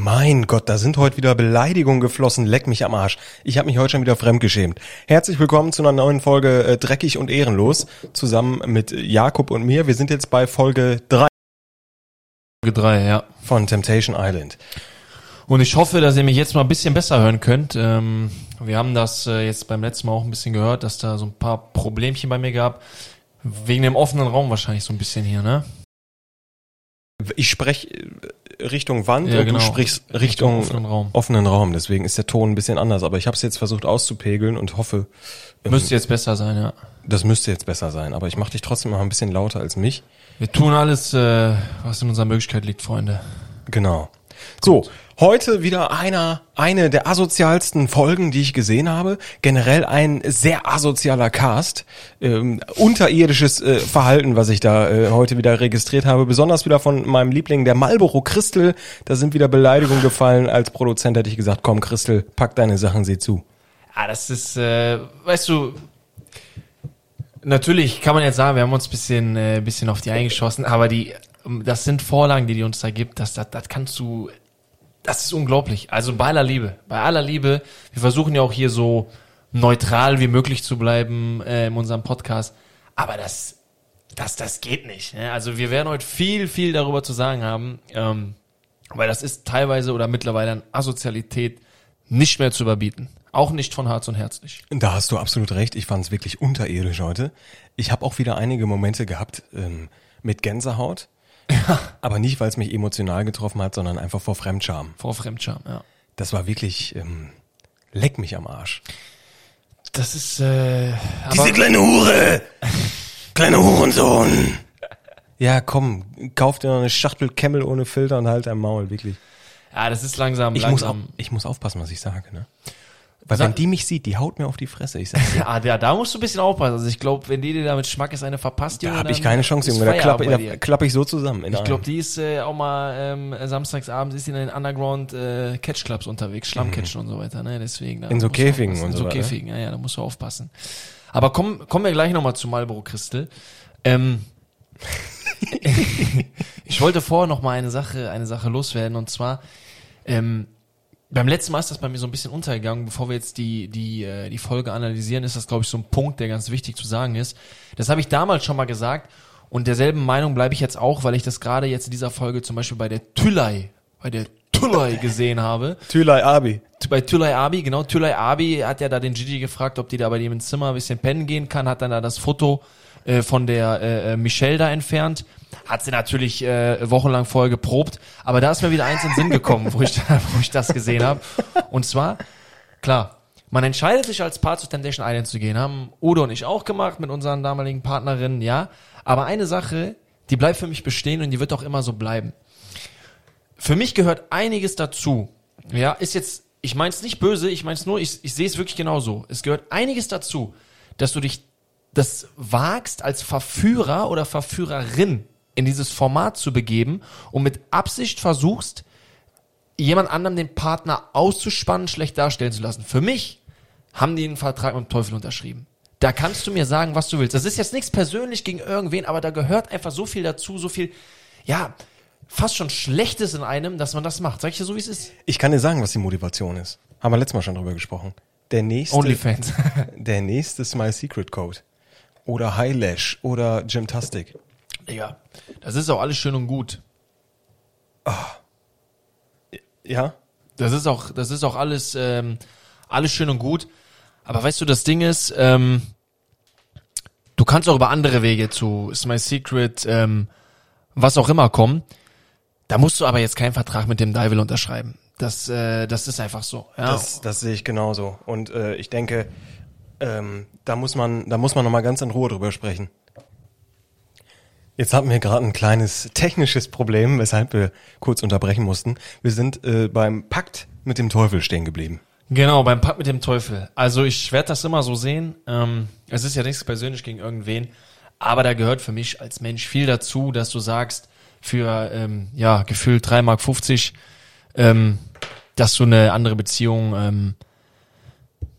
Mein Gott, da sind heute wieder Beleidigungen geflossen. Leck mich am Arsch. Ich habe mich heute schon wieder fremdgeschämt. Herzlich willkommen zu einer neuen Folge äh, Dreckig und Ehrenlos. Zusammen mit Jakob und mir. Wir sind jetzt bei Folge 3 Folge 3, ja. von Temptation Island. Und ich hoffe, dass ihr mich jetzt mal ein bisschen besser hören könnt. Ähm, wir haben das äh, jetzt beim letzten Mal auch ein bisschen gehört, dass da so ein paar Problemchen bei mir gab. Wegen dem offenen Raum wahrscheinlich so ein bisschen hier, ne? Ich spreche Richtung Wand Ja, und genau. du sprichst Richtung, offenen Raum. offenen Raum. Deswegen ist der Ton ein bisschen anders. Aber ich habe es jetzt versucht auszupegeln und hoffe, ähm, Müsste jetzt besser sein, ja. das müsste jetzt besser sein. Aber ich mache dich trotzdem mal ein bisschen lauter als mich. Wir tun alles, äh, was in unserer Möglichkeit liegt, Freunde. Genau. So, heute wieder einer, eine der asozialsten Folgen, die ich gesehen habe. Generell ein sehr asozialer Cast. Ähm, unterirdisches äh, Verhalten, was ich da äh, heute wieder registriert habe. Besonders wieder von meinem Liebling, der Marlboro Christel. Da sind wieder Beleidigungen gefallen. Als Produzent hätte ich gesagt, komm Christel, pack deine Sachen, sieh zu. Ah, das ist, äh, weißt du, natürlich kann man jetzt sagen, wir haben uns ein bisschen, äh, bisschen auf die eingeschossen, aber die, das sind Vorlagen, die die uns da gibt, das, das, das kannst du, das ist unglaublich. Also bei aller Liebe, bei aller Liebe, wir versuchen ja auch hier so neutral wie möglich zu bleiben äh, in unserem Podcast, aber das, das, das geht nicht. Ne? Also wir werden heute viel, viel darüber zu sagen haben, ähm, weil das ist teilweise oder mittlerweile an Asozialität nicht mehr zu überbieten. Auch nicht von Herz und Herz nicht. Da hast du absolut recht. Ich fand es wirklich unterirdisch heute. Ich habe auch wieder einige Momente gehabt ähm, mit Gänsehaut. Aber nicht, weil es mich emotional getroffen hat, sondern einfach vor Fremdscham. Vor Fremdscham, ja. Das war wirklich, ähm, leck mich am Arsch. Das ist, äh, aber, kleine Hure! Kleiner Hurensohn! Ja, komm, kauf dir noch eine Schachtel Camel ohne Filter und halt dein Maul, wirklich. ja, das ist langsam, Ich muss, auf, langsam. ich muss aufpassen, was ich sage, ne? Weil Sag- wenn die mich sieht, die haut mir auf die Fresse. Ich sag's dir. Ja, da, da musst du ein bisschen aufpassen. Also ich glaube, wenn die dir da mit Schmack ist eine verpasst, Da Junge, habe ich keine Chance, Junge. Da klappe da klapp ich so zusammen. In Ich glaube, die ist äh, auch mal ähm, samstagsabends ist in den Underground äh, Catch Clubs unterwegs, Schlammcatchen und so weiter, ne? Deswegen. da In so Käfigen und In so so weiter, ne? Käfigen, ja, ja, da musst du aufpassen. Aber kommen kommen wir gleich nochmal zu Marlboro Crystal. Ähm, ich wollte vorher noch mal eine Sache, eine Sache loswerden und zwar ähm, beim letzten Mal ist das bei mir so ein bisschen untergegangen. Bevor wir jetzt die die äh, die Folge analysieren, ist das glaube ich so ein Punkt, der ganz wichtig zu sagen ist. Das habe ich damals schon mal gesagt und derselben Meinung bleibe ich jetzt auch, weil ich das gerade jetzt in dieser Folge zum Beispiel bei der Tülay, bei der Tülay gesehen habe Tülay Abi. bei Tülay Abi, genau, Tülay Abi hat ja da den Gigi gefragt, ob die da bei dem ins Zimmer ein bisschen pennen gehen kann, hat dann da das Foto äh, von der äh, äh, Michelle da entfernt. Hat sie natürlich äh, wochenlang vorher geprobt, aber da ist mir wieder eins in den Sinn gekommen, wo ich, wo ich das gesehen habe. Und zwar, klar, man entscheidet sich als Paar zu Temptation Island zu gehen, haben Udo und ich auch gemacht mit unseren damaligen Partnerinnen, ja. Aber eine Sache, die bleibt für mich bestehen und die wird auch immer so bleiben für mich gehört einiges dazu. Ja, ist jetzt, ich mein's nicht böse, ich mein's nur, ich, ich sehe es wirklich genauso. Es gehört einiges dazu, dass du dich das wagst, als Verführer oder Verführerin in dieses Format zu begeben und mit Absicht versuchst, jemand anderem den Partner auszuspannen, schlecht darstellen zu lassen. Für mich haben die einen Vertrag mit dem Teufel unterschrieben. Da kannst du mir sagen, was du willst. Das ist jetzt nichts persönlich gegen irgendwen, aber da gehört einfach so viel dazu, so viel, ja, fast schon Schlechtes in einem, dass man das macht. Sag ich dir so, wie es ist? Ich kann dir sagen, was die Motivation ist. Haben wir letztes Mal schon drüber gesprochen. Der nächste, Onlyfans. der nächste Smile Secret Code. Oder Highlash oder Gymtastic. Digga, das ist auch alles schön und gut. Ja? Das ist auch, das ist auch alles, ähm, alles schön und gut. Aber weißt du, das Ding ist, ähm, du kannst auch über andere Wege zu Is My Secret, ähm, was auch immer kommen. Da musst du aber jetzt keinen Vertrag mit dem Devil unterschreiben. Das, äh, das ist einfach so. Ja. Das, das sehe ich genauso. Und äh, ich denke, ähm, da muss man, da muss man nochmal ganz in Ruhe drüber sprechen. Jetzt hatten wir gerade ein kleines technisches Problem, weshalb wir kurz unterbrechen mussten. Wir sind äh, beim Pakt mit dem Teufel stehen geblieben. Genau, beim Pakt mit dem Teufel. Also ich werde das immer so sehen. Ähm, es ist ja nichts persönlich gegen irgendwen, aber da gehört für mich als Mensch viel dazu, dass du sagst, für ähm, ja gefühlt 3,50 Mark, 50, ähm, dass du eine andere Beziehung ähm,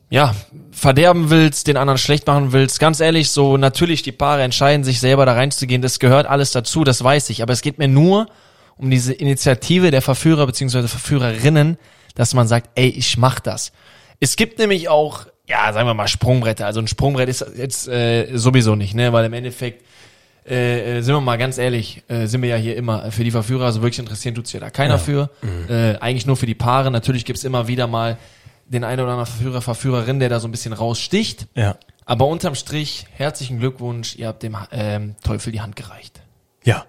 ja, verderben willst, den anderen schlecht machen willst. Ganz ehrlich, so natürlich die Paare entscheiden sich selber da reinzugehen, das gehört alles dazu, das weiß ich. Aber es geht mir nur um diese Initiative der Verführer beziehungsweise Verführerinnen, dass man sagt, ey, ich mach das. Es gibt nämlich auch, ja, sagen wir mal Sprungbretter. Also ein Sprungbrett ist jetzt äh, sowieso nicht, ne, weil im Endeffekt äh, äh, sind wir mal ganz ehrlich, äh, sind wir ja hier immer für die Verführer, also wirklich interessieren tut's ja da keiner für. Äh, eigentlich nur für die Paare. Natürlich gibt's immer wieder mal den einen oder anderen Verführer, Verführerin, der da so ein bisschen raussticht. Ja. Aber unterm Strich, herzlichen Glückwunsch, ihr habt dem ähm, Teufel die Hand gereicht. Ja.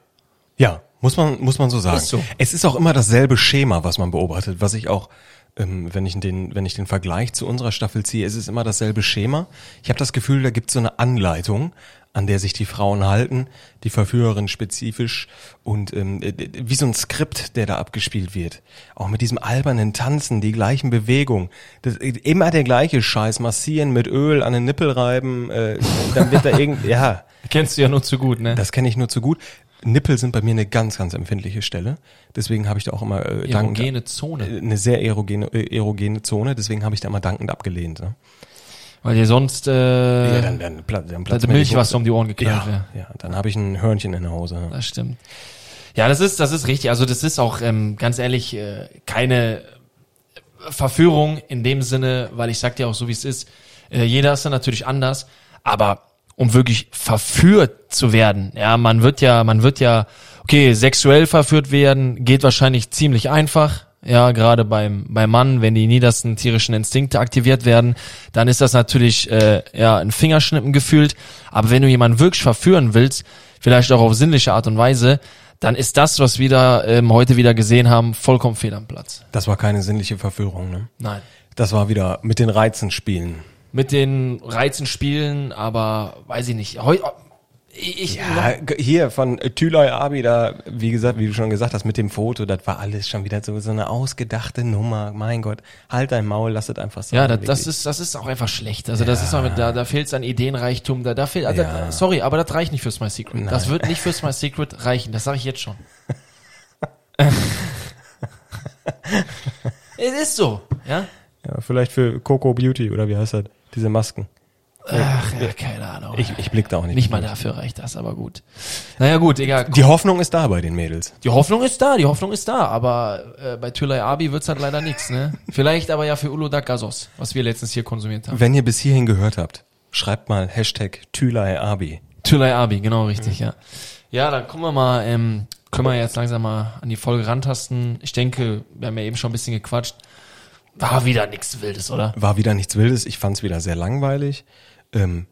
Ja. Muss man, muss man so sagen. Ist so. Es ist auch immer dasselbe Schema, was man beobachtet, was ich auch, ähm, wenn ich den, wenn ich den Vergleich zu unserer Staffel ziehe, es ist immer dasselbe Schema. Ich habe das Gefühl, da gibt es so eine Anleitung, an der sich die Frauen halten, die Verführerin spezifisch und ähm, äh, wie so ein Skript, der da abgespielt wird. Auch mit diesem albernen Tanzen, die gleichen Bewegungen. Das, äh, immer der gleiche Scheiß, massieren mit Öl an den Nippel reiben, äh, dann wird da irgend, ja, Kennst du ja nur zu gut, ne? das kenne ich nur zu gut. Nippel sind bei mir eine ganz, ganz empfindliche Stelle. Deswegen habe ich da auch immer äh, dankend- Erogene Zone. äh, eine sehr erogene, äh, erogene Zone. Deswegen habe ich da immer dankend abgelehnt. Ne? Weil dir sonst äh, ja, dann, dann, pla- dann platzt also mir die Milch was Hose. um die Ohren geknallt wäre. ja, ja, dann habe ich ein Hörnchen in der Hose. Ne? Das stimmt. Ja, das ist, das ist richtig. Also das ist auch ähm, ganz ehrlich äh, keine Verführung in dem Sinne, weil ich sag dir auch so wie es ist. Äh, jeder ist dann natürlich anders, aber um wirklich verführt zu werden, ja, man wird ja, man wird ja, okay, sexuell verführt werden, geht wahrscheinlich ziemlich einfach. Ja, gerade beim, beim Mann, wenn die niedersten tierischen Instinkte aktiviert werden, dann ist das natürlich äh, ja ein Fingerschnippen gefühlt. Aber wenn du jemanden wirklich verführen willst, vielleicht auch auf sinnliche Art und Weise, dann ist das, was wir da ähm, heute wieder gesehen haben, vollkommen fehl am Platz. Das war keine sinnliche Verführung. Ne? Nein. Das war wieder mit den Reizen spielen. Mit den Reizen spielen, aber weiß ich nicht. Heu, ich, Ja, hier von äh, Tülay Abi, da, wie gesagt, wie du schon gesagt hast, mit dem Foto, das war alles schon wieder so, so eine ausgedachte Nummer. Mein Gott, halt dein Maul, lass es einfach sein. Ja, das, das ist das ist auch einfach schlecht. Also das ist auch, da da fehlt es an Ideenreichtum. Da da fehlt, also, Ja. sorry, aber das reicht nicht fürs My Secret. Das Nein. wird nicht fürs My Secret reichen. Das sage ich jetzt schon. es ist so, ja. ja, vielleicht für Coco Beauty oder wie heißt das? Diese Masken. Ach, ja, keine Ahnung. Ich, ich blick da auch nicht. nicht mal durch. dafür reicht das, aber gut. Naja, gut, egal. Die Hoffnung ist da bei den Mädels. Die Hoffnung ist da, die Hoffnung ist da, aber äh, bei Tülay Abi wird's halt leider nichts, ne? Vielleicht aber ja für Ulo Gasos, was wir letztens hier konsumiert haben. Wenn ihr bis hierhin gehört habt, schreibt mal Hashtag Tülay Abi. Tülay Abi, genau richtig, ja. Ja, dann kommen wir mal, ähm, können wir jetzt langsam mal an die Folge rantasten. Ich denke, wir haben ja eben schon ein bisschen gequatscht. War wieder nichts Wildes, oder? War wieder nichts Wildes. Ich fand es wieder sehr langweilig. Ähm,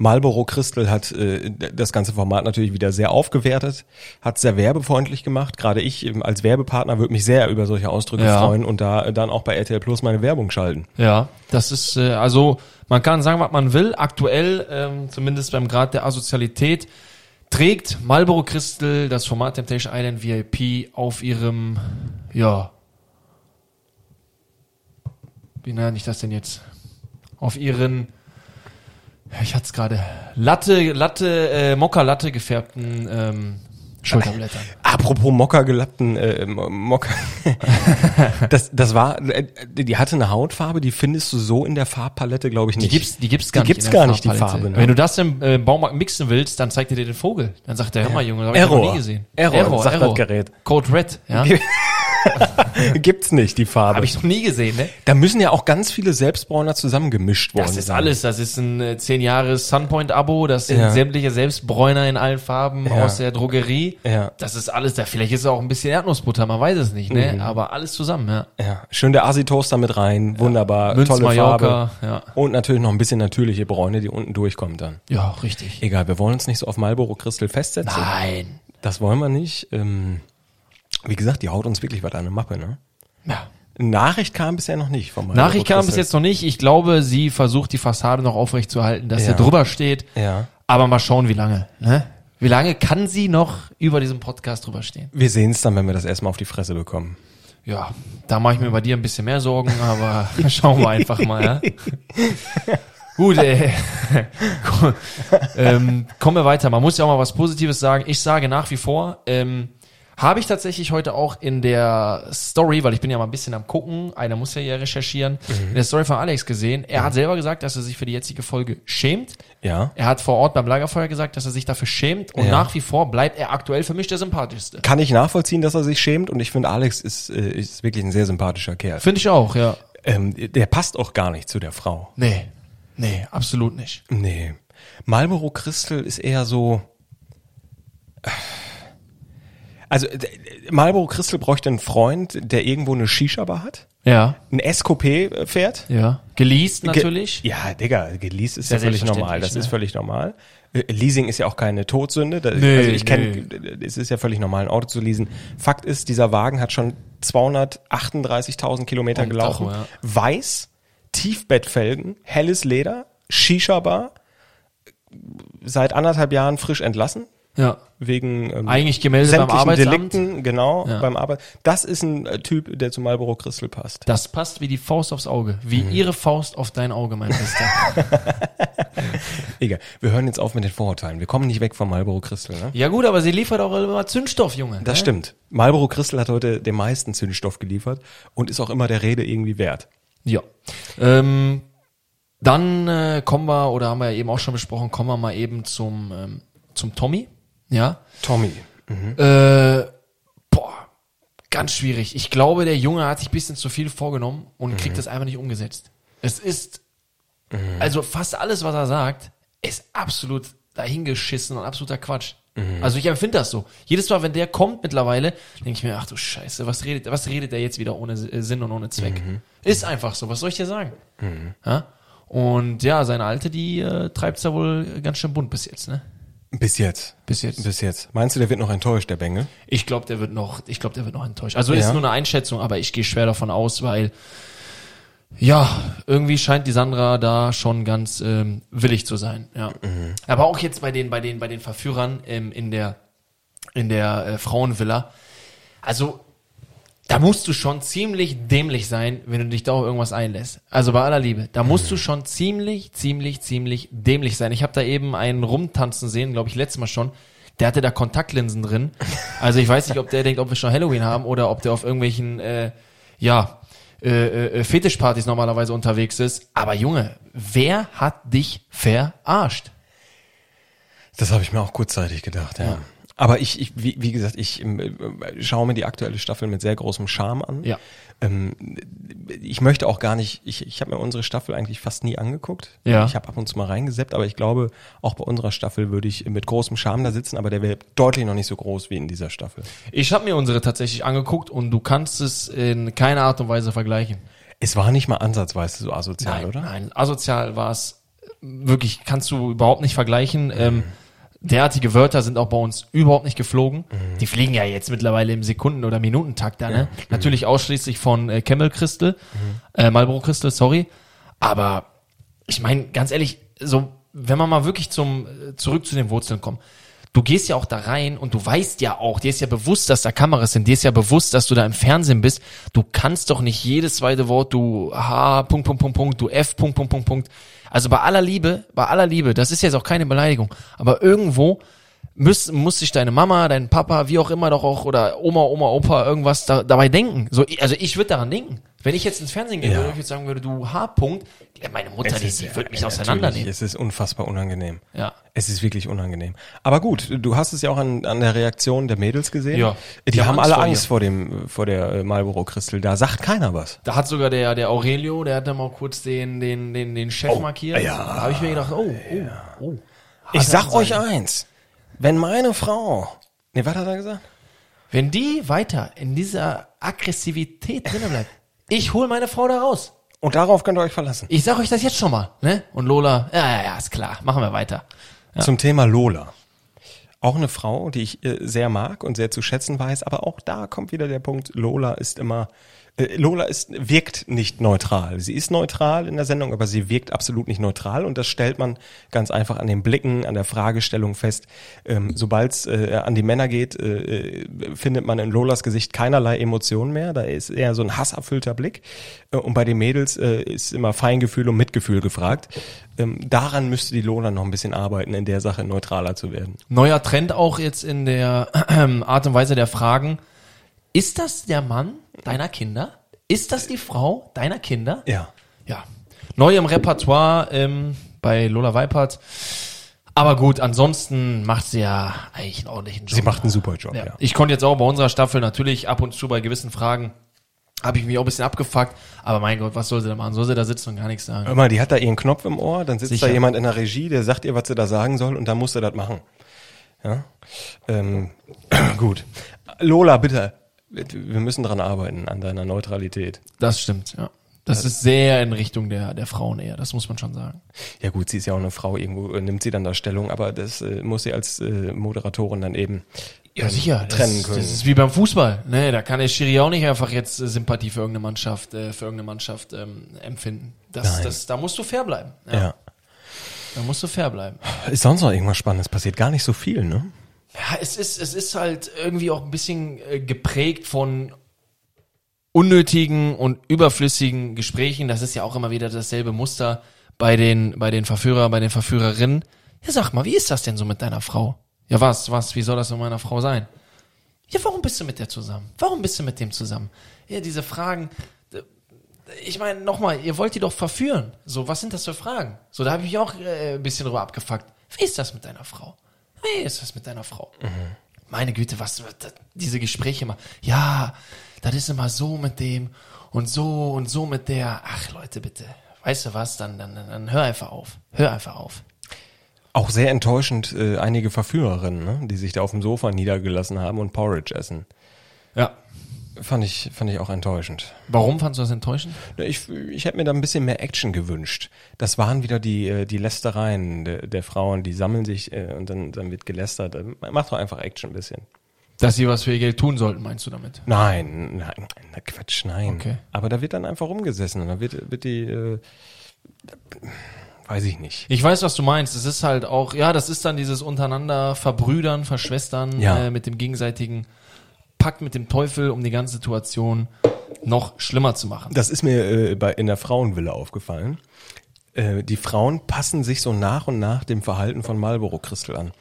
Marlboro Crystal hat äh, das ganze Format natürlich wieder sehr aufgewertet, hat sehr werbefreundlich gemacht. Gerade ich ähm, als Werbepartner würde mich sehr über solche Ausdrücke Ja. freuen und da äh, dann auch bei RTL Plus meine Werbung schalten. Ja, das ist, äh, also man kann sagen, was man will. Aktuell, ähm, zumindest beim Grad der Asozialität, trägt Marlboro Crystal das Format Temptation Island VIP auf ihrem, ja, wie nenne ich das denn jetzt? Auf ihren, ich hatte es gerade, Latte, Latte, äh, Mokka-Latte gefärbten ähm, Schulterblättern. Apropos Mokka gelappten äh, Mo- Mokka. das, das war, äh, die hatte eine Hautfarbe, die findest du so in der Farbpalette, glaube ich, Die nicht. gibt's, die gibt's gar Die nicht. gibt's gar nicht, die. Farbe, ne? Wenn du das im äh, Baumarkt mixen willst, dann zeigt er dir den Vogel. Dann sagt er, hör mal, Junge, das hab ich noch Error. nie gesehen. Error, sagt das Gerät. Code Red, ja. Gibt's nicht, die Farbe. Habe ich noch nie gesehen, ne? da müssen ja auch ganz viele Selbstbräuner zusammengemischt worden Das ist sein. alles. Das ist ein äh, 10 Jahre Sunpoint-Abo. Das sind Ja. sämtliche Selbstbräuner in allen Farben Ja. aus der Drogerie. Ja. Das ist alles da. Vielleicht ist es auch ein bisschen Erdnussbutter, man weiß es nicht, Mhm. ne? Aber alles zusammen, ja. Ja, schön der Asi-Toaster mit rein, wunderbar, Münz tolle Mallorca, Farbe. ja. Und natürlich noch ein bisschen natürliche Bräune, die unten durchkommt dann. Ja, richtig. Egal, wir wollen uns nicht so auf Marlboro Crystal festsetzen. Nein. Das wollen wir nicht. Ähm, wie gesagt, die haut uns wirklich was an eine Mappe, ne? Ja. Nachricht kam bisher noch nicht vom Nachricht kam bis jetzt noch nicht. Ich glaube, sie versucht die Fassade noch aufrecht zu halten, dass Ja. er drüber steht. Ja. Aber mal schauen, wie lange. Ne? Wie lange kann sie noch über diesem Podcast drüber stehen? Wir sehen es dann, wenn wir das erstmal auf die Fresse bekommen. Ja, da mache ich mir bei dir ein bisschen mehr Sorgen, aber schauen wir einfach mal. Ja? Gut, äh, komm, ähm, kommen wir weiter. Man muss ja auch mal was Positives sagen. Ich sage nach wie vor, ähm, Habe ich tatsächlich heute auch in der Story, weil ich bin ja mal ein bisschen am gucken, einer muss ja hier recherchieren, in der Story von Alex gesehen. Er hat selber gesagt, dass er sich für die jetzige Folge schämt. Ja. Er hat vor Ort beim Lagerfeuer gesagt, dass er sich dafür schämt und Ja. nach wie vor bleibt er aktuell für mich der sympathischste. Kann ich nachvollziehen, dass er sich schämt und ich finde, Alex ist, äh, ist wirklich ein sehr sympathischer Kerl. Finde ich auch, ja. Ähm, der passt auch gar nicht zu der Frau. Nee, nee, absolut nicht. Nee. Marlboro Crystal ist eher so. Also Marlboro Crystal bräuchte einen Freund, der irgendwo eine Shisha-Bar hat, Ja, ein SKP fährt. ja. Geleased natürlich. Ge ja, Digga, geleast ist Ja, ja völlig normal. Das ne? ist völlig normal. Äh, Leasing ist ja auch keine Todsünde. Da, Nee, also ich kenne, nee. es ist ja völlig normal, ein Auto zu leasen. Fakt ist, dieser Wagen hat schon 238.000 Kilometer Am gelaufen. Tacho, ja. Weiß, Tiefbettfelgen, helles Leder, Shisha-Bar, seit anderthalb Jahren frisch entlassen. Ja. Wegen ähm, Eigentlich gemeldet beim Arbeitsamt. Delikten, genau, Ja. beim Arbeit. Das ist ein äh, Typ, der zu Marlboro Crystal passt. Das passt wie die Faust aufs Auge. Wie Mhm. ihre Faust auf dein Auge, mein Bester. Egal, wir hören jetzt auf mit den Vorurteilen. Wir kommen nicht weg vom Marlboro Crystal, ne? ja gut, aber sie liefert auch immer Zündstoff, Junge. Das ne? stimmt. Marlboro Crystal hat heute den meisten Zündstoff geliefert und ist auch immer der Rede irgendwie wert. Ja. Ähm, dann äh, kommen wir, oder haben wir ja eben auch schon besprochen, kommen wir mal eben zum, ähm, zum Tommy. Ja. Tommy. Äh, boah, ganz schwierig. Ich glaube, der Junge hat sich ein bisschen zu viel vorgenommen und kriegt das einfach nicht umgesetzt. Es ist, also fast alles, was er sagt, ist absolut dahingeschissen und absoluter Quatsch. Also ich empfinde das so. Jedes Mal, wenn der kommt mittlerweile, denke ich mir, ach du Scheiße, was redet, was redet der jetzt wieder ohne äh, Sinn und ohne Zweck? Ist einfach so, was soll ich dir sagen? Ja? Und ja, seine Alte, die äh, treibt's da wohl ganz schön bunt bis jetzt, ne? Bis jetzt. Bis jetzt. Bis jetzt. Meinst du, der wird noch enttäuscht, der Bengel? Ich glaube, der wird noch, ich glaube, der wird noch enttäuscht. Also ist Ja. nur eine Einschätzung, aber ich gehe schwer davon aus, weil ja, irgendwie scheint die Sandra da schon ganz ähm, willig zu sein. Ja. Aber auch jetzt bei den, bei den, bei den Verführern ähm, in der in der äh, Frauenvilla. Also da musst du schon ziemlich dämlich sein, wenn du dich da auf irgendwas einlässt. Also bei aller Liebe, da musst du schon ziemlich, ziemlich, ziemlich dämlich sein. Ich habe da eben einen rumtanzen sehen, glaube ich, letztes Mal schon. Der hatte da Kontaktlinsen drin. Also ich weiß nicht, ob der denkt, ob wir schon Halloween haben oder ob der auf irgendwelchen, äh, ja, äh, äh, Fetischpartys normalerweise unterwegs ist. Aber Junge, wer hat dich verarscht? Das habe ich mir auch kurzzeitig gedacht, ja. Aber ich, ich wie, wie gesagt, ich ähm, äh, schaue mir die aktuelle Staffel mit sehr großem Charme an. Ja. Ähm, ich möchte auch gar nicht, ich, ich habe mir unsere Staffel eigentlich fast nie angeguckt. Ja. Ich habe ab und zu mal reingeseppt, aber ich glaube, auch bei unserer Staffel würde ich mit großem Charme da sitzen, aber der wäre deutlich noch nicht so groß wie in dieser Staffel. Ich habe mir unsere tatsächlich angeguckt und du kannst es in keiner Art und Weise vergleichen. Es war nicht mal ansatzweise so asozial, oder? Nein, asozial war es wirklich, kannst du überhaupt nicht vergleichen. Ähm, derartige Wörter sind auch bei uns überhaupt nicht geflogen. Die fliegen ja jetzt mittlerweile im Sekunden- oder Minutentakt da, ne? Natürlich ausschließlich von äh, Camel Crystal, äh, Marlboro Crystal, sorry. Aber ich meine, ganz ehrlich, so, wenn man mal wirklich zum, äh, zurück zu den Wurzeln kommt, du gehst ja auch da rein und du weißt ja auch, dir ist ja bewusst, dass da Kameras sind, dir ist ja bewusst, dass du da im Fernsehen bist. Du kannst doch nicht jedes zweite Wort, du H, Punkt, Punkt, Punkt, Punkt, du F, Punkt, Punkt, Punkt, Punkt. Also bei aller Liebe, bei aller Liebe, das ist jetzt auch keine Beleidigung, aber irgendwo muss, muss sich deine Mama, dein Papa, wie auch immer doch auch, oder Oma, Oma, Opa, irgendwas da, dabei denken. So, also ich würde daran denken. Wenn ich jetzt ins Fernsehen gehen Ja. würde, ich würde sagen würde, du H. -Punkt, ja, meine Mutter, die, die würde mich auseinandernehmen. Es ist unfassbar unangenehm. Ja. Es ist wirklich unangenehm. Aber gut, du hast es ja auch an, an der Reaktion der Mädels gesehen. Ja. Die, Die haben haben Angst alle vor Angst vor dem, vor der äh, Marlboro Crystal. Da sagt keiner was. Da hat sogar der, der Aurelio, der hat dann mal kurz den, den, den, den Chef markiert. ja. Da habe ich mir gedacht, oh, oh, oh. Ich sag euch eins. Wenn meine Frau, nee, was hat er gesagt? Wenn die weiter in dieser Aggressivität drinnen bleibt, ich hol meine Frau da raus. Und darauf könnt ihr euch verlassen. Ich sag euch das jetzt schon mal, ne? Und Lola, ja, ja, ja, ist klar, machen wir weiter. Zum Thema Lola. Auch eine Frau, die ich äh, sehr mag und sehr zu schätzen weiß, aber auch da kommt wieder der Punkt, Lola ist immer Lola ist, wirkt nicht neutral. Sie ist neutral in der Sendung, aber sie wirkt absolut nicht neutral und das stellt man ganz einfach an den Blicken, an der Fragestellung fest. Ähm, Sobald es äh, an die Männer geht, äh, äh, findet man in Lolas Gesicht keinerlei Emotionen mehr. Da ist eher so ein hasserfüllter Blick. Äh, und bei den Mädels äh, ist immer Feingefühl und Mitgefühl gefragt. Ähm, daran müsste die Lola noch ein bisschen arbeiten, in der Sache neutraler zu werden. Neuer Trend auch jetzt in der Art und Weise der Fragen. Ist das der Mann deiner Kinder? Ist das die Frau deiner Kinder? Ja. Ja. Neu im Repertoire ähm, bei Lola Weipert. Aber gut, ansonsten macht sie ja eigentlich einen ordentlichen Job. Sie macht einen super Job, ja. Ja. Ich konnte jetzt auch bei unserer Staffel natürlich ab und zu bei gewissen Fragen habe ich mich auch ein bisschen abgefuckt, aber mein Gott, was soll sie da machen? Soll sie da sitzen und gar nichts sagen? Mal, die hat da ihren Knopf im Ohr, dann sitzt Sicher. da jemand in der Regie, der sagt ihr, was sie da sagen soll und dann muss sie das machen. Ja? Ähm, gut. Lola, bitte. Wir müssen dran arbeiten, an deiner Neutralität. Das stimmt, ja. Das ist sehr in Richtung der, der Frauen eher, das muss man schon sagen. Ja gut, sie ist ja auch eine Frau, irgendwo äh, nimmt sie dann da Stellung, aber das äh, muss sie als äh, Moderatorin dann eben ähm, trennen das, können. Das ist wie beim Fußball. Ne, da kann der Schiri auch nicht einfach jetzt äh, Sympathie für irgendeine Mannschaft, äh, für irgendeine Mannschaft ähm, empfinden. Das, Nein. das, da musst du fair bleiben. Ja, ja. Da musst du fair bleiben. Ist sonst noch irgendwas Spannendes passiert? Gar nicht so viel, ne? Ja, es ist, es ist halt irgendwie auch ein bisschen äh, geprägt von unnötigen und überflüssigen Gesprächen. Das ist ja auch immer wieder dasselbe Muster bei den, bei den Verführer, bei den Verführerinnen. Ja, sag mal, wie ist das denn so mit deiner Frau? Ja, was, was, wie soll das mit meiner Frau sein? Ja, warum bist du mit der zusammen? Warum bist du mit dem zusammen? Ja, diese Fragen. Ich meine, nochmal, ihr wollt die doch verführen. So, was sind das für Fragen? So, da habe ich mich auch äh, ein bisschen drüber abgefuckt. Wie ist das mit deiner Frau? Wie ist das mit deiner Frau? Meine Güte, was das- diese Gespräche immer. Ja, das ist immer so mit dem und so und so mit der. Ach Leute, bitte. Weißt du was? Dann, dann, dann, dann hör einfach auf. Hör einfach auf. Auch sehr enttäuschend äh, einige Verführerinnen, ne? die sich da auf dem Sofa niedergelassen haben und Porridge essen. Ja. Fand ich, fand ich auch enttäuschend. Warum fandst du das enttäuschend? Ich, ich hätte mir da ein bisschen mehr Action gewünscht. Das waren wieder die, äh, die Lästereien der, der Frauen, die sammeln sich äh, und dann, dann wird gelästert. Äh, Mach doch einfach Action ein bisschen. Dass sie was für ihr Geld tun sollten, meinst du damit? Nein, nein, na Quatsch, nein. Okay. Aber da wird dann einfach rumgesessen und da wird, wird die, äh, weiß ich nicht. Ich weiß, was du meinst. Es ist halt auch, ja, das ist dann dieses untereinander Verbrüdern, Verschwestern Ja. äh, mit dem gegenseitigen Pakt mit dem Teufel, um die ganze Situation noch schlimmer zu machen. Das ist mir äh, bei, in der Frauenvilla aufgefallen. Äh, die Frauen passen sich so nach und nach dem Verhalten von Marlboro Crystal an.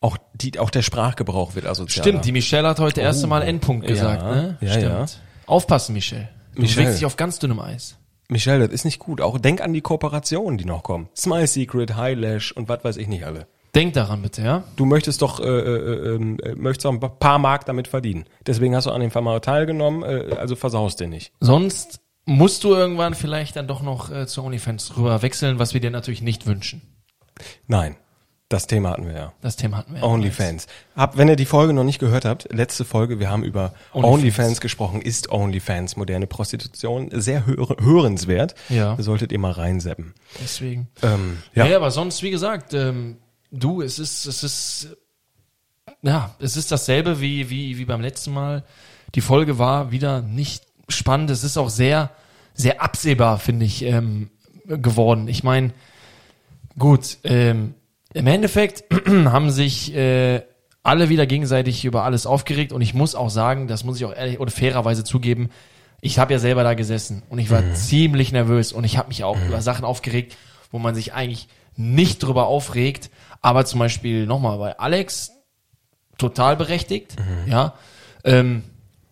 Auch, die, auch der Sprachgebrauch wird asozial. Stimmt, die Michelle hat heute erste Oh. Mal Endpunkt gesagt, Ja, ne? ja, Stimmt. ja. Aufpassen, Michelle. Du Michelle. bewegst dich auf ganz dünnem Eis. Michelle, das ist nicht gut. Auch denk an die Kooperationen, die noch kommen. Smile Secret, Highlash und was weiß ich nicht alle. Denk daran bitte, ja? Du möchtest doch, äh, äh, äh, äh, möchtest auch ein paar Mark damit verdienen. Deswegen hast du an dem Format teilgenommen, äh, also versaust dir nicht. Sonst musst du irgendwann vielleicht dann doch noch äh, zu OnlyFans rüber wechseln, was wir dir natürlich nicht wünschen. Nein, das Thema hatten wir ja. Das Thema hatten wir. ja OnlyFans. Hab, wenn ihr die Folge noch nicht gehört habt, letzte Folge, wir haben über OnlyFans. OnlyFans, gesprochen, ist OnlyFans moderne Prostitution sehr hör hörenswert. Ja. Solltet ihr mal reinseppen. Deswegen. Ähm, Ja. ja. aber sonst, wie gesagt, ähm, du, es ist, es ist, ja, es ist dasselbe wie, wie, wie beim letzten Mal. Die Folge war wieder nicht spannend. Es ist auch sehr, sehr absehbar, finde ich, ähm, geworden. Ich meine, gut, ähm, im Endeffekt haben sich äh, alle wieder gegenseitig über alles aufgeregt und ich muss auch sagen, das muss ich auch ehrlich oder fairerweise zugeben, ich habe ja selber da gesessen und ich war ziemlich nervös und ich habe mich auch über Sachen aufgeregt, wo man sich eigentlich nicht drüber aufregt, aber zum Beispiel nochmal bei Alex total berechtigt, ja. Ähm,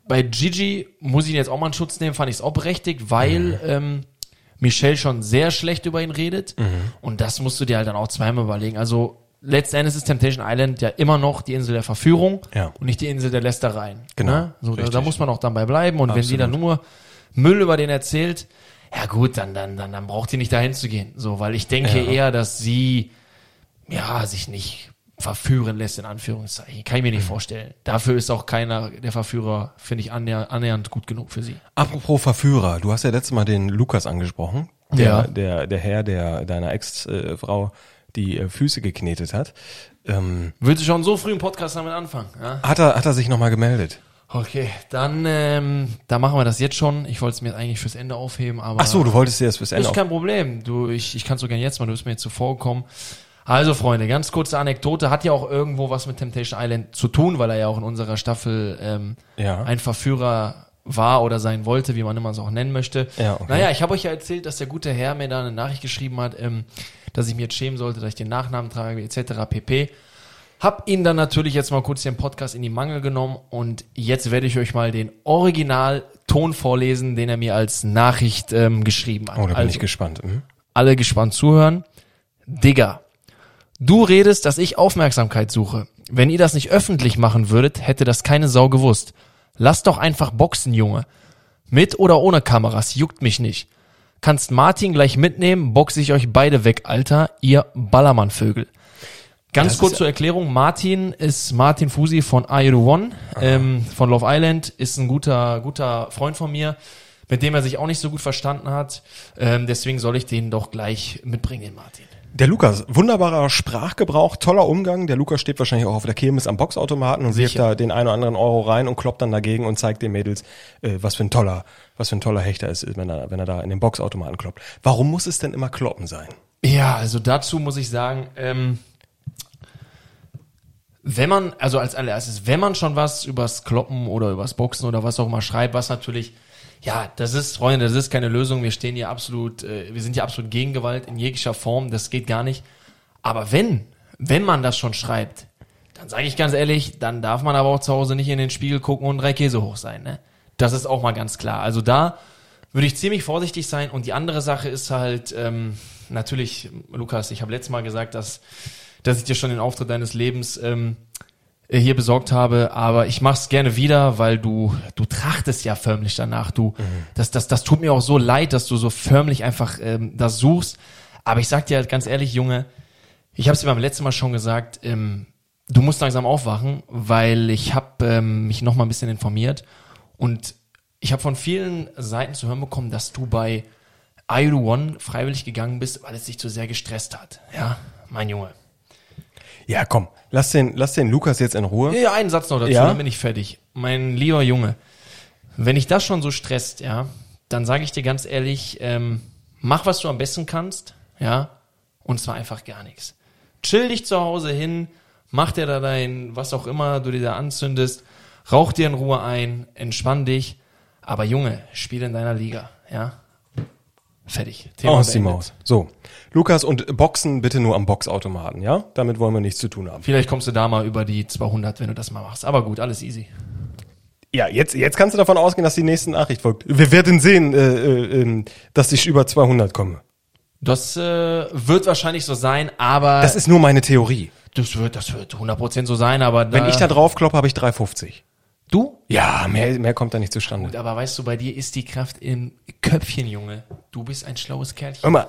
bei Gigi muss ich ihn jetzt auch mal in Schutz nehmen, fand ich es auch berechtigt, weil ähm, Michelle schon sehr schlecht über ihn redet und das musst du dir halt dann auch zweimal überlegen. Also letzten Endes ist Temptation Island ja immer noch die Insel der Verführung Ja. und nicht die Insel der Lästereien. Genau, Ne? So, da, da muss man auch dann bei bleiben und wenn sie dann nur Müll über den erzählt, ja gut, dann, dann, dann, dann braucht die nicht dahin zu gehen. So, weil ich denke Ja. eher, dass sie ja sich nicht verführen lässt, in Anführungszeichen. Kann ich mir nicht vorstellen. Dafür ist auch keiner der Verführer, finde ich, annäher, annähernd gut genug für sie. Apropos Verführer, du hast ja letztes Mal den Lukas angesprochen, der, Ja. der, der Herr, der deiner Ex-Frau die äh, Füße geknetet hat. Ähm, Würde schon so früh im Podcast damit anfangen. Ja? hat er, hat er sich nochmal gemeldet? Okay, dann ähm, da machen wir das jetzt schon. Ich wollte es mir eigentlich fürs Ende aufheben, aber Ach so, du wolltest dir das fürs Ende ist kein Problem. Du, ich, ich kann es sogar jetzt mal, du bist mir jetzt zuvorgekommen. Also Freunde, ganz kurze Anekdote, hat ja auch irgendwo was mit Temptation Island zu tun, weil er ja auch in unserer Staffel ähm, Ja. ein Verführer war oder sein wollte, wie man immer es auch nennen möchte. Ja, okay. Naja, ich habe euch ja erzählt, dass der gute Herr mir da eine Nachricht geschrieben hat, ähm, dass ich mir jetzt schämen sollte, dass ich den Nachnamen trage, etc. pp. Hab ihn dann natürlich jetzt mal kurz den Podcast in die Mangel genommen und jetzt werde ich euch mal den Original-Ton vorlesen, den er mir als Nachricht ähm, geschrieben hat. Oh, da bin also, ich gespannt. Hm? alle gespannt zuhören. Digga, du redest, dass ich Aufmerksamkeit suche. Wenn ihr das nicht öffentlich machen würdet, hätte das keine Sau gewusst. Lass doch einfach boxen, Junge. Mit oder ohne Kameras, juckt mich nicht. Kannst Martin gleich mitnehmen, boxe ich euch beide weg, Alter, ihr Ballermann-Vögel. Ganz Das kurz zur Erklärung, Martin ist Martin Fusi von Are You the One, ähm, von Love Island, ist ein guter, guter Freund von mir, mit dem er sich auch nicht so gut verstanden hat. Ähm, deswegen soll ich den doch gleich mitbringen, den Martin. Der Lukas, wunderbarer Sprachgebrauch, toller Umgang. Der Lukas steht wahrscheinlich auch auf der Kirmes am Boxautomaten und wirft da den einen oder anderen Euro rein und kloppt dann dagegen und zeigt den Mädels, äh, was für ein toller, was für ein toller Hechter es ist, wenn er, wenn er da in den Boxautomaten kloppt. Warum muss es denn immer kloppen sein? Ja, also dazu muss ich sagen, ähm, wenn man, also als allererstes, wenn man schon was übers Kloppen oder übers Boxen oder was auch immer schreibt, was natürlich, ja, das ist, Freunde, das ist keine Lösung. Wir stehen hier absolut, äh, wir sind hier absolut gegen Gewalt in jeglicher Form, das geht gar nicht. Aber wenn, wenn man das schon schreibt, dann sage ich ganz ehrlich, dann darf man aber auch zu Hause nicht in den Spiegel gucken und drei Käse hoch sein. Ne? Das ist auch mal ganz klar. Also da würde ich ziemlich vorsichtig sein. Und die andere Sache ist halt, ähm, natürlich, Lukas, ich habe letztes Mal gesagt, dass, dass ich dir schon den Auftritt deines Lebens ähm, äh, hier besorgt habe, aber ich mach's gerne wieder, weil du du trachtest ja förmlich danach. Du das das das tut mir auch so leid, dass du so förmlich einfach ähm, das suchst. Aber ich sag dir halt ganz ehrlich, Junge, ich habe es dir beim letzten Mal schon gesagt, ähm, du musst langsam aufwachen, weil ich habe ähm, mich noch mal ein bisschen informiert und ich habe von vielen Seiten zu hören bekommen, dass du bei I Do One freiwillig gegangen bist, weil es dich zu sehr gestresst hat. Ja, mein Junge. Ja, komm, lass den, lass den Lukas jetzt in Ruhe. Ja, einen Satz noch dazu, Ja? dann bin ich fertig. Mein lieber Junge, wenn dich das schon so stresst, ja, dann sage ich dir ganz ehrlich, ähm, mach, was du am besten kannst, ja, und zwar einfach gar nichts. Chill dich zu Hause hin, mach dir da dein, was auch immer du dir da anzündest, rauch dir in Ruhe ein, entspann dich, aber Junge, spiel in deiner Liga, ja. Fertig. Aus die. Maus. So. Lukas und Boxen bitte nur am Boxautomaten, ja? Damit wollen wir nichts zu tun haben. Vielleicht kommst du da mal über die 200, wenn du das mal machst. Aber gut, alles easy. Ja, jetzt, jetzt kannst du davon ausgehen, dass die nächste Nachricht folgt. Wir werden sehen, äh, äh, ähm, dass ich über 200 komme. Das äh, wird wahrscheinlich so sein, aber Das ist nur meine Theorie. das wird, das wird 100% so sein, aber Wenn ich da drauf kloppe, habe ich 350. du? Ja, mehr, mehr kommt da nicht zustande. Aber weißt du, bei dir ist die Kraft im Köpfchen, Junge. Du bist ein schlaues Kerlchen. Hör mal,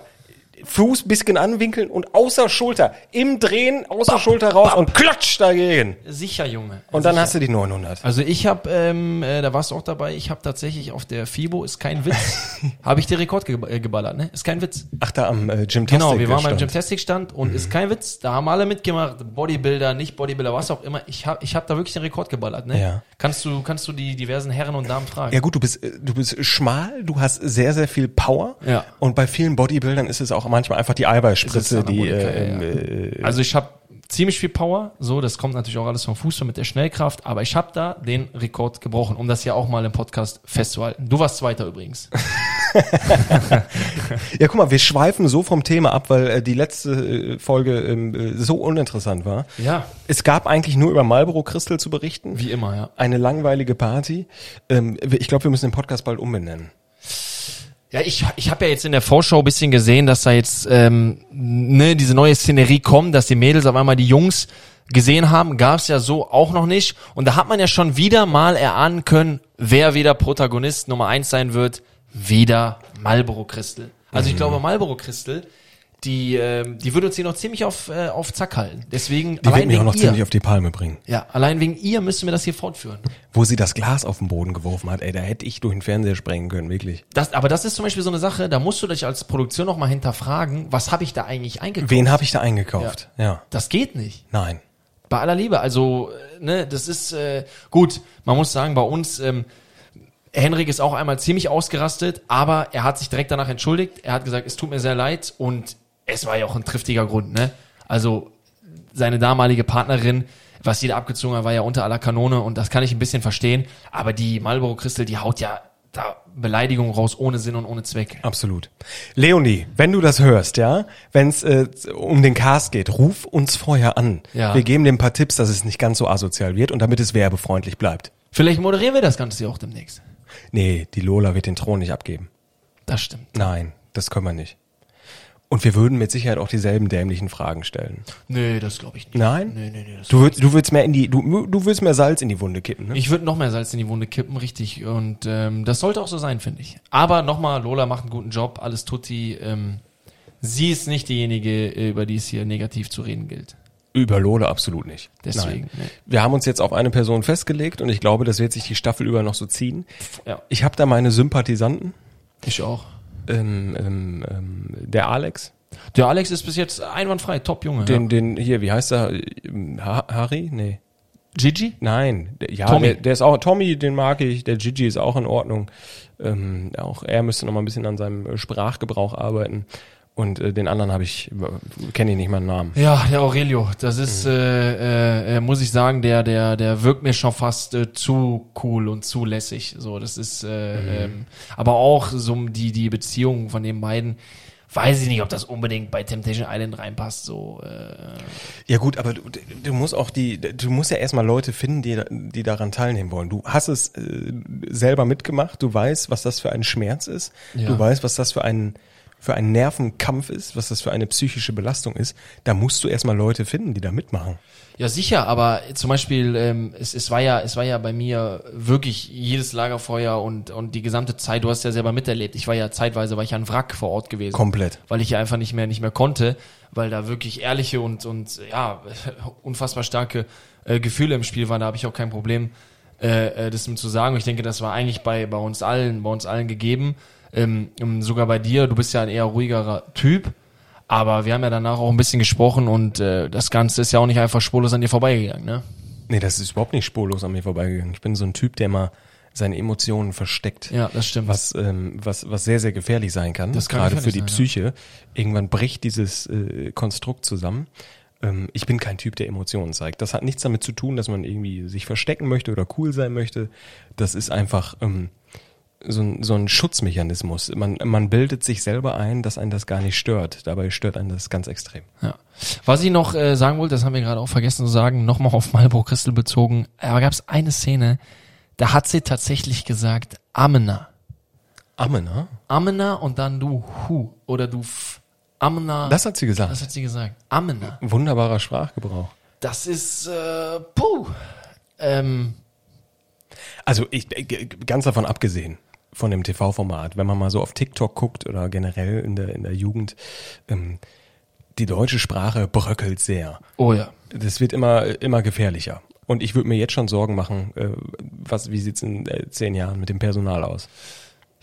Fuß bisschen anwinkeln und außer Schulter, im Drehen, außer Schulter raus und klatsch dagegen. Sicher, Junge. Und dann Sicher. hast du die 900. Also ich habe, ähm, äh, da warst du auch dabei, ich habe tatsächlich auf der FIBO, ist kein Witz, habe ich den Rekord ge äh, geballert, ne? Ist kein Witz. Ach, da am äh, Gymtastic Genau, wir waren beim stand. Gymtastic-Stand und ist kein Witz, da haben alle mitgemacht, Bodybuilder, nicht Bodybuilder, was auch immer. Ich habe ich hab da wirklich den Rekord geballert, ne? Ja. Kannst du, kannst du die diversen Herren und Damen fragen? Ja gut, du bist, äh, du bist schmal, du hast sehr, sehr viel Power. Ja. Und bei vielen Bodybuildern ist es auch manchmal einfach die Eiweißspritze, die, äh, ja, äh, Also ich habe ziemlich viel Power, so, das kommt natürlich auch alles vom Fußball mit der Schnellkraft, aber ich habe da den Rekord gebrochen, um das ja auch mal im Podcast festzuhalten. Du warst Zweiter übrigens. Ja, guck mal, wir schweifen so vom Thema ab, weil äh, die letzte äh, Folge ähm, äh, so uninteressant war. Ja. Es gab eigentlich nur über Marlboro Crystal zu berichten. Wie immer, ja. Eine langweilige Party. Ähm, ich glaube, wir müssen den Podcast bald umbenennen. Ja, ich, ich habe ja jetzt in der Vorschau ein bisschen gesehen, dass da jetzt ähm, ne, diese neue Szenerie kommt, dass die Mädels auf einmal die Jungs gesehen haben, gab's ja so auch noch nicht. Und da hat man ja schon wieder mal erahnen können, wer wieder Protagonist Nummer eins sein wird. Wieder Marlboro Crystal. Also ich glaube, Marlboro Crystal, die, ähm, die würde uns hier noch ziemlich auf, äh, auf Zack halten. Deswegen, Die wird mich auch noch ihr, ziemlich auf die Palme bringen. ja, allein wegen ihr müssen wir das hier fortführen. Wo sie das Glas auf den Boden geworfen hat, ey, da hätte ich durch den Fernseher sprengen können, wirklich. Das, aber das ist zum Beispiel so eine Sache, da musst du dich als Produktion noch mal hinterfragen, was habe ich da eigentlich eingekauft? Wen habe ich da eingekauft? Ja. Das geht nicht. Nein. Bei aller Liebe. Also, äh, ne, das ist äh, gut. Man muss sagen, bei uns, ähm, Henrik ist auch einmal ziemlich ausgerastet, aber er hat sich direkt danach entschuldigt. Er hat gesagt, es tut mir sehr leid und es war ja auch ein triftiger Grund, ne? Also, seine damalige Partnerin, was sie da abgezogen hat, war ja unter aller Kanone und das kann ich ein bisschen verstehen. Aber die Marlboro Crystal, die haut ja da Beleidigung raus ohne Sinn und ohne Zweck. Absolut. Leonie, wenn du das hörst, ja, wenn es äh, um den Cast geht, ruf uns vorher an. Ja. Wir geben dir ein paar Tipps, dass es nicht ganz so asozial wird und damit es werbefreundlich bleibt. Vielleicht moderieren wir das Ganze ja auch demnächst. Nee, die Lola wird den Thron nicht abgeben. Das stimmt. Nein, das können wir nicht. Und wir würden mit Sicherheit auch dieselben dämlichen Fragen stellen. Nee, das glaube ich nicht. Nein? Nee, nee, nee. Du würdest, du würdest mehr in die, du, du würdest mehr Salz in die Wunde kippen, ne? ich würde noch mehr Salz in die Wunde kippen, richtig. Und ähm, das sollte auch so sein, finde ich. Aber nochmal, Lola macht einen guten Job, alles tutti. Ähm, sie ist nicht diejenige, äh, über die es hier negativ zu reden gilt. Über Lola absolut nicht. Deswegen, Nein. Wir haben uns jetzt auf eine Person festgelegt und ich glaube, das wird sich die Staffel über noch so ziehen. Ja, Ich habe da meine Sympathisanten. ich auch. Ähm, ähm, ähm, der Alex, Der Alex ist bis jetzt einwandfrei, top Junge. den, ja. den hier, wie heißt er? Ha- Harry? Nee. Gigi? Nein, der, ja, Tommy. Der, der ist auch Tommy, den mag ich. Der Gigi ist auch in Ordnung. Ähm, auch er müsste noch mal ein bisschen an seinem äh, Sprachgebrauch arbeiten. Und äh, den anderen habe ich kenne ich nicht mal einen Namen. Ja, der Aurelio, das ist, äh, äh, äh, muss ich sagen, der, der, der wirkt mir schon fast äh, zu cool und zu lässig. So, das ist, äh, ähm, aber auch so die die Beziehung von den beiden. Weiß ich nicht, ob das unbedingt bei Temptation Island reinpasst. So, äh, Ja gut, aber du, du musst auch die, du musst ja erstmal Leute finden, die, die daran teilnehmen wollen. Du hast es äh, selber mitgemacht, du weißt, was das für ein Schmerz ist, Ja. du weißt, was das für ein für ein Nervenkampf ist, was das für eine psychische Belastung ist. Da musst du erstmal Leute finden, die da mitmachen. Ja, sicher, aber zum Beispiel, ähm, es, es war ja, es war ja bei mir wirklich jedes Lagerfeuer und, und die gesamte Zeit, du hast ja selber miterlebt. Ich war ja zeitweise, war ich ein Wrack vor Ort gewesen. Komplett. Weil ich ja einfach nicht mehr, nicht mehr konnte, weil da wirklich ehrliche und, und, ja, unfassbar starke äh, Gefühle im Spiel waren. Da habe ich auch kein Problem, äh, äh, das zu sagen. Und ich denke, das war eigentlich bei, bei uns allen, bei uns allen gegeben. Ähm, sogar bei dir, du bist ja ein eher ruhigerer Typ. Aber wir haben ja danach auch ein bisschen gesprochen und äh, das Ganze ist ja auch nicht einfach spurlos an dir vorbeigegangen, ne? Nee, das ist überhaupt nicht spurlos an mir vorbeigegangen. Ich bin so ein Typ, der mal seine Emotionen versteckt. Ja, das stimmt. was, ähm, was, was sehr, sehr gefährlich sein kann, Das kann gerade für die sein, Psyche. Irgendwann bricht dieses äh, Konstrukt zusammen. Ähm, ich bin kein Typ, der Emotionen zeigt. Das hat nichts damit zu tun, dass man irgendwie sich verstecken möchte oder cool sein möchte. Das ist einfach ähm, so, ein, so ein Schutzmechanismus. Man, man bildet sich selber ein, dass einen das gar nicht stört. Dabei stört einen das ganz extrem. Ja. Was ich noch äh, sagen wollte, das haben wir gerade auch vergessen zu sagen, nochmal auf Marlboro Crystal bezogen, aber gab es eine Szene, da hat sie tatsächlich gesagt, Amena. Amena? Amena und dann du Hu oder du F. Amena. Das hat sie gesagt. das hat sie gesagt. Amena. Wunderbarer Sprachgebrauch. Das ist, äh, puh. Ähm, Also ich äh, ganz davon abgesehen von dem TV-Format, wenn man mal so auf TikTok guckt oder generell in der in der Jugend, ähm, die deutsche Sprache bröckelt sehr. oh ja. Das wird immer immer gefährlicher. Und ich würde mir jetzt schon Sorgen machen, äh, was wie sieht's in äh, zehn Jahren mit dem Personal aus?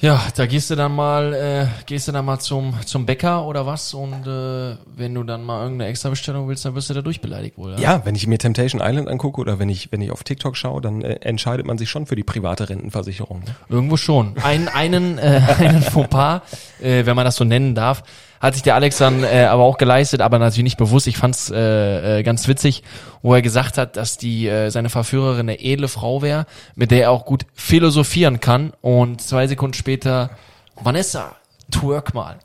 Ja, da gehst du dann mal, äh, gehst du dann mal zum, zum Bäcker oder was und äh, wenn du dann mal irgendeine extra Bestellung willst, dann wirst du da durchbeleidigt wohl. Ja? Ja, wenn ich mir Temptation Island angucke oder wenn ich wenn ich auf TikTok schaue, dann äh, entscheidet man sich schon für die private Rentenversicherung. Ne? Irgendwo schon. Ein, einen, äh, einen Fauxpas, äh, wenn man das so nennen darf, hat sich der Alex dann äh, aber auch geleistet, aber natürlich nicht bewusst. Ich fand's äh, äh, ganz witzig, wo er gesagt hat, dass die äh, seine Verführerin eine edle Frau wäre, mit der er auch gut philosophieren kann. Und zwei Sekunden später, Vanessa, twerk mal.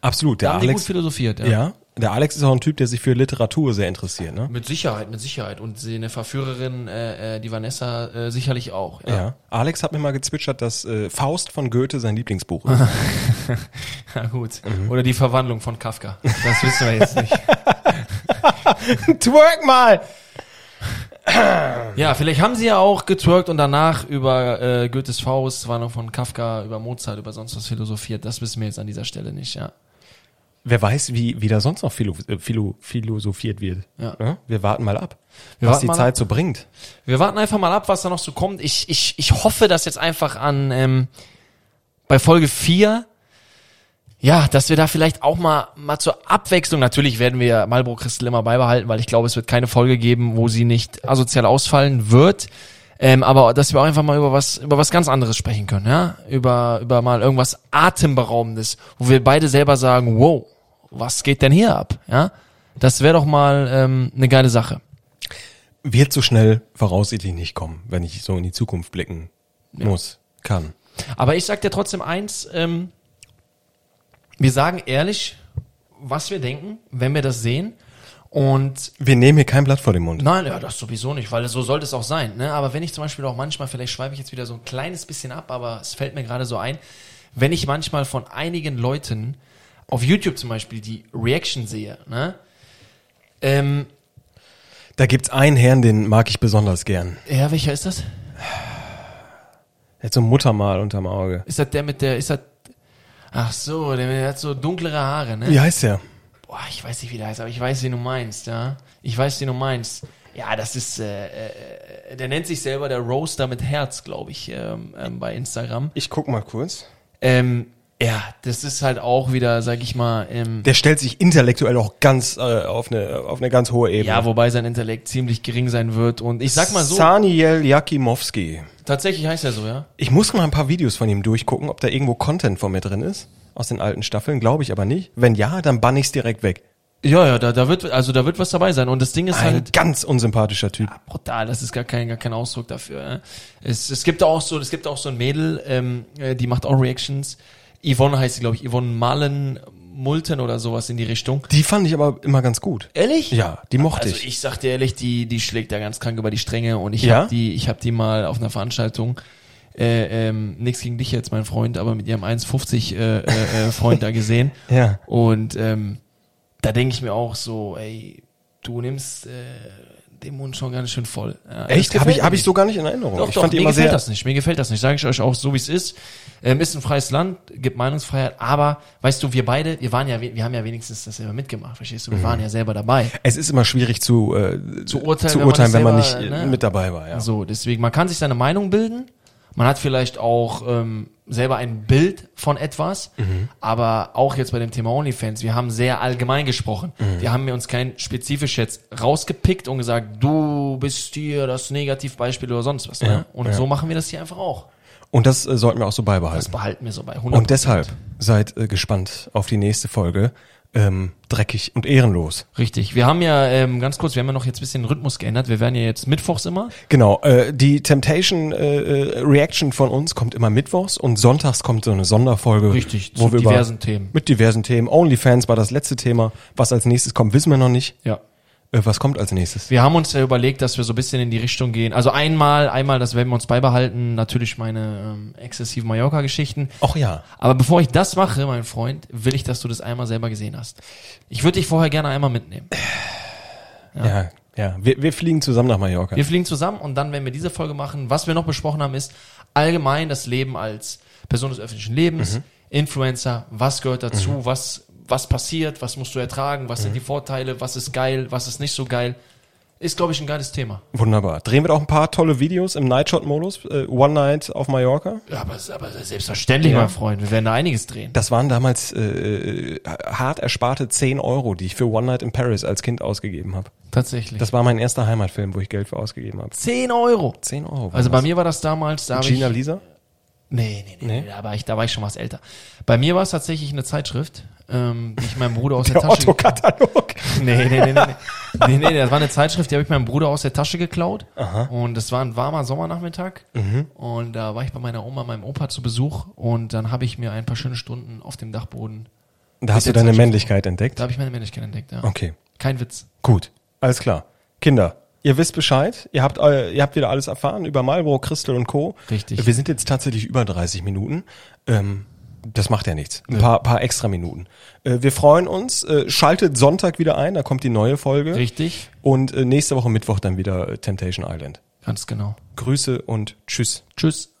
Absolut. Da Der haben die gut Alex, philosophiert. ja, der Alex ist auch ein Typ, der sich für Literatur sehr interessiert. Ne? Mit Sicherheit, mit Sicherheit. Und sie- eine Verführerin, äh, äh, die Vanessa, äh, sicherlich auch. Ja. Alex hat mir mal gezwitschert, dass äh, Faust von Goethe sein Lieblingsbuch ist. ja gut. Oder die Verwandlung von Kafka. Das wissen wir jetzt nicht. Twerk mal! Ja, vielleicht haben sie ja auch getwerkt und danach über äh, Goethes Faust, war noch von Kafka, über Mozart, über sonst was philosophiert. Das wissen wir jetzt an dieser Stelle nicht, ja. Wer weiß, wie, wie da sonst noch philo, äh, philo, philosophiert wird. Ja. Ne? Wir warten mal ab, Wir was die Zeit ab. so bringt. Wir warten einfach mal ab, was da noch so kommt. Ich, ich, ich hoffe, dass jetzt einfach an ähm, bei Folge 4 ja, dass wir da vielleicht auch mal, mal zur Abwechslung, natürlich werden wir Marlboro Crystal immer beibehalten, weil ich glaube, es wird keine Folge geben, wo sie nicht asozial ausfallen wird. Ähm, aber dass wir auch einfach mal über was, über was ganz anderes sprechen können, ja? Über, über mal irgendwas Atemberaubendes, wo wir beide selber sagen, wow, was geht denn hier ab, ja? Das wäre doch mal ähm, eine geile Sache. Wird so schnell voraussichtlich nicht kommen, wenn ich so in die Zukunft blicken muss, kann. Aber ich sag dir trotzdem eins, ähm, wir sagen ehrlich, was wir denken, wenn wir das sehen. Und Wir nehmen hier kein Blatt vor den Mund. nein, ja, das sowieso nicht, weil so sollte es auch sein. Ne? Aber wenn ich zum Beispiel auch manchmal, vielleicht schweife ich jetzt wieder so ein kleines bisschen ab, aber es fällt mir gerade so ein, wenn ich manchmal von einigen Leuten auf YouTube zum Beispiel die Reaction sehe, ne? Ähm, Da gibt's einen Herrn, den mag ich besonders gern. ja, welcher ist das? Er hat so ein Muttermal unterm Auge. Ist das der mit der, ist das, ach so, der, der hat so dunklere Haare, ne? Wie heißt der? Boah, ich weiß nicht, wie der heißt, aber ich weiß, wen du meinst, ja. Ich weiß, wen du meinst. Ja, das ist, äh, äh, der nennt sich selber der Roaster mit Herz, glaube ich, ähm, ähm, bei Instagram. Ich guck mal kurz. Ähm, ja, das ist halt auch wieder, sag ich mal, ähm, Der stellt sich intellektuell auch ganz äh, auf eine auf eine ganz hohe Ebene. ja, wobei sein Intellekt ziemlich gering sein wird. Und ich sag mal so, Saniel Jakimowski. tatsächlich heißt er so, ja. Ich muss mal ein paar Videos von ihm durchgucken, ob da irgendwo Content von mir drin ist aus den alten Staffeln, glaube ich aber nicht. Wenn ja, dann bann ich's direkt weg. Ja, ja, da, da wird, also da wird was dabei sein. Und das Ding ist Ein halt, ganz unsympathischer Typ. brutal, das ist gar kein, gar kein Ausdruck dafür. Ja. Es, es gibt auch so, es gibt auch so ein Mädel, ähm, äh, die macht auch Reactions. Yvonne heißt sie, glaube ich, Yvonne Malen Multen oder sowas in die Richtung. Die fand ich aber immer ganz gut. Ehrlich? Ja, die mochte Also ich. ich sag dir ehrlich, die, die schlägt da ganz krank über die Stränge und ich Ja? hab die, ich hab die mal auf einer Veranstaltung, äh, ähm, nichts gegen dich jetzt, mein Freund, aber mit ihrem 1,50 äh, äh, äh, Freund da gesehen. Ja. Und ähm, da denke ich mir auch so, ey, du nimmst äh, den Mund schon ganz schön voll. Ja, Echt? Habe ich, hab ich so gar nicht in Erinnerung. Doch, ich doch, fand mir immer gefällt sehr. das nicht. Mir gefällt das nicht. Sage ich euch auch so, wie es ist. Ähm, ist ein freies Land, gibt Meinungsfreiheit, aber weißt du, wir beide, wir waren ja, wir haben ja wenigstens das selber mitgemacht, verstehst du? Wir waren ja selber dabei. Es ist immer schwierig zu, äh, Zu urteilen, zu wenn man urteilen, nicht wenn man nicht selber, ne? mit dabei war. Ja. So, deswegen, man kann sich seine Meinung bilden. Man hat vielleicht auch ähm, selber ein Bild von etwas, Mhm. aber auch jetzt bei dem Thema OnlyFans, wir haben sehr allgemein gesprochen. Mhm. Wir haben mir uns kein spezifisch jetzt rausgepickt und gesagt, du bist hier das Negativbeispiel oder sonst was. Ja, Ne? Und ja. so machen wir das hier einfach auch. Und das äh, sollten wir auch so Das beibehalten. behalten wir so bei 100 Und deshalb seid äh, gespannt auf die nächste Folge. Ähm, dreckig und ehrenlos. Richtig. Wir haben ja, ähm, ganz kurz, wir haben ja noch jetzt ein bisschen den Rhythmus geändert. Wir werden ja jetzt mittwochs immer. Genau, äh, die Temptation äh, äh, Reaction von uns kommt immer mittwochs und sonntags kommt so eine Sonderfolge, Richtig, wo zu wir diversen über, Themen. Mit diversen Themen. OnlyFans war das letzte Thema. Was als nächstes kommt, wissen wir noch nicht. Ja. Äh, was kommt als nächstes? Wir haben uns ja überlegt, dass wir so ein bisschen in die Richtung gehen. Also einmal, einmal, das werden wir uns beibehalten, natürlich meine ähm, exzessiven Mallorca-Geschichten. Ach ja. Aber bevor ich das mache, mein Freund, will ich, dass du das einmal selber gesehen hast. Ich würde dich vorher gerne einmal mitnehmen. Ja, ja. Wir, wir fliegen zusammen nach Mallorca. Wir fliegen zusammen und dann, wenn wir diese Folge machen, was wir noch besprochen haben, ist allgemein das Leben als Person des öffentlichen Lebens, Influencer, was gehört dazu, was, was passiert, was musst du ertragen, was sind die Vorteile, was ist geil, was ist nicht so geil. Ist, glaube ich, ein geiles Thema. Wunderbar. Drehen wir auch ein paar tolle Videos im Nightshot-Modus. Äh, One Night auf Mallorca. Ja, aber, aber selbstverständlich, Ja. mein Freund. Wir werden da einiges drehen. Das waren damals äh, hart ersparte 10 Euro, die ich für One Night in Paris als Kind ausgegeben habe. Tatsächlich. Das war mein erster Heimatfilm, wo ich Geld für ausgegeben habe. 10 Euro. 10 Euro. Also bei mir war das damals, da habe ich, Gina Lisa? nee, nee, nee, Nee? nee. Da, war ich, da war ich schon was älter. Bei mir war es tatsächlich eine Zeitschrift, ähm, die ich meinem Bruder aus der, Der Tasche... Otto-Katalog. Nee, nee, nee, nee, nee. nee, nee, das war eine Zeitschrift, die habe ich meinem Bruder aus der Tasche geklaut. Und es war ein warmer Sommernachmittag. Mhm. Und da war ich bei meiner Oma, meinem Opa zu Besuch. Und dann habe ich mir ein paar schöne Stunden auf dem Dachboden, Da hast du deine Zeitschrift. Männlichkeit entdeckt. da habe ich meine Männlichkeit entdeckt, ja. Okay, Kein Witz. gut. Alles klar. Kinder, ihr wisst Bescheid. Ihr habt, ihr habt wieder alles erfahren über Marlboro, Crystal und Co. Richtig. Wir sind jetzt tatsächlich über 30 Minuten. Ähm, das macht ja nichts. Ein paar, paar extra Minuten. Äh, wir freuen uns. Äh, schaltet Sonntag wieder ein, da kommt die neue Folge. Richtig? Und äh, nächste Woche Mittwoch dann wieder äh, Temptation Island. Ganz genau. Grüße und tschüss. Tschüss.